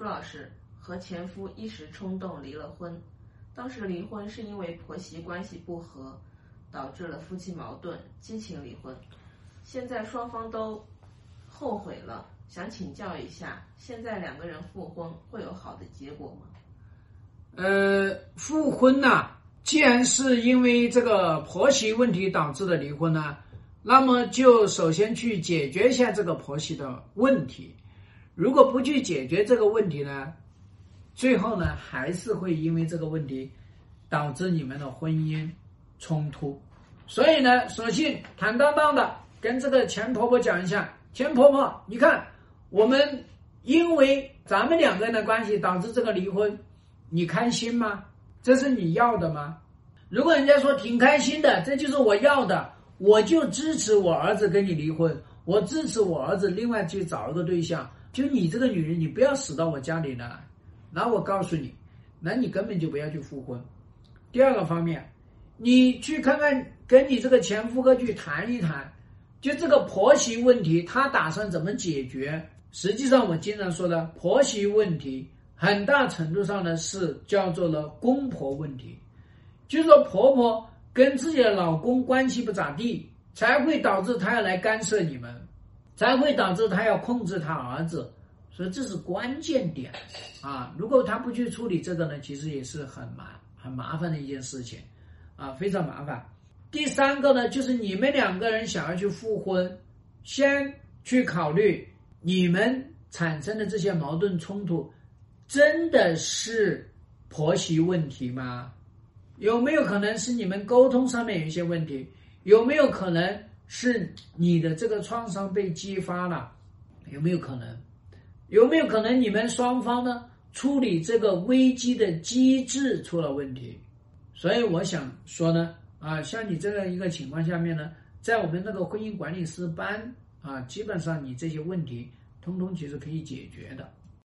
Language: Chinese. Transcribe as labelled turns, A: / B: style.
A: 朱老师和前夫一时冲动离了婚，当时离婚是因为婆媳关系不和，导致了夫妻矛盾，激情离婚。现在双方都后悔了，想请教一下，现在两个人复婚会有好的结果吗？
B: 呃，复婚呐、既然是因为这个婆媳问题导致的离婚呢，那么就首先去解决一下这个婆媳的问题。如果不去解决这个问题呢，最后呢还是会因为这个问题导致你们的婚姻冲突。所以呢，索性坦荡荡的跟这个钱婆婆讲一下，钱婆婆，你看我们因为咱们两个人的关系导致这个离婚，你开心吗？这是你要的吗？如果人家说挺开心的，这就是我要的，我就支持我儿子跟你离婚，我支持我儿子另外去找一个对象。就你这个女人，你不要死到我家里来。那我告诉你，那你根本就不要去复婚。第二个方面，你去看看跟你这个前夫哥去谈一谈，就这个婆媳问题，他打算怎么解决？实际上，我经常说的婆媳问题，很大程度上呢是叫做了公婆问题，就是说婆婆跟自己的老公关系不咋地，才会导致她要来干涉你们，才会导致他要控制他儿子，所以这是关键点啊！如果他不去处理这个呢，其实也是很麻很麻烦的一件事情啊，非常麻烦。第三个呢，就是你们两个人想要去复婚，先去考虑你们产生的这些矛盾冲突，真的是婆媳问题吗？有没有可能是你们沟通上面有一些问题？有没有可能是你的这个创伤被激发了？有没有可能？有没有可能你们双方呢处理这个危机的机制出了问题？所以我想说呢，啊，像你这样一个情况下面呢，在我们那个婚姻管理师班啊，基本上你这些问题通通其实可以解决的。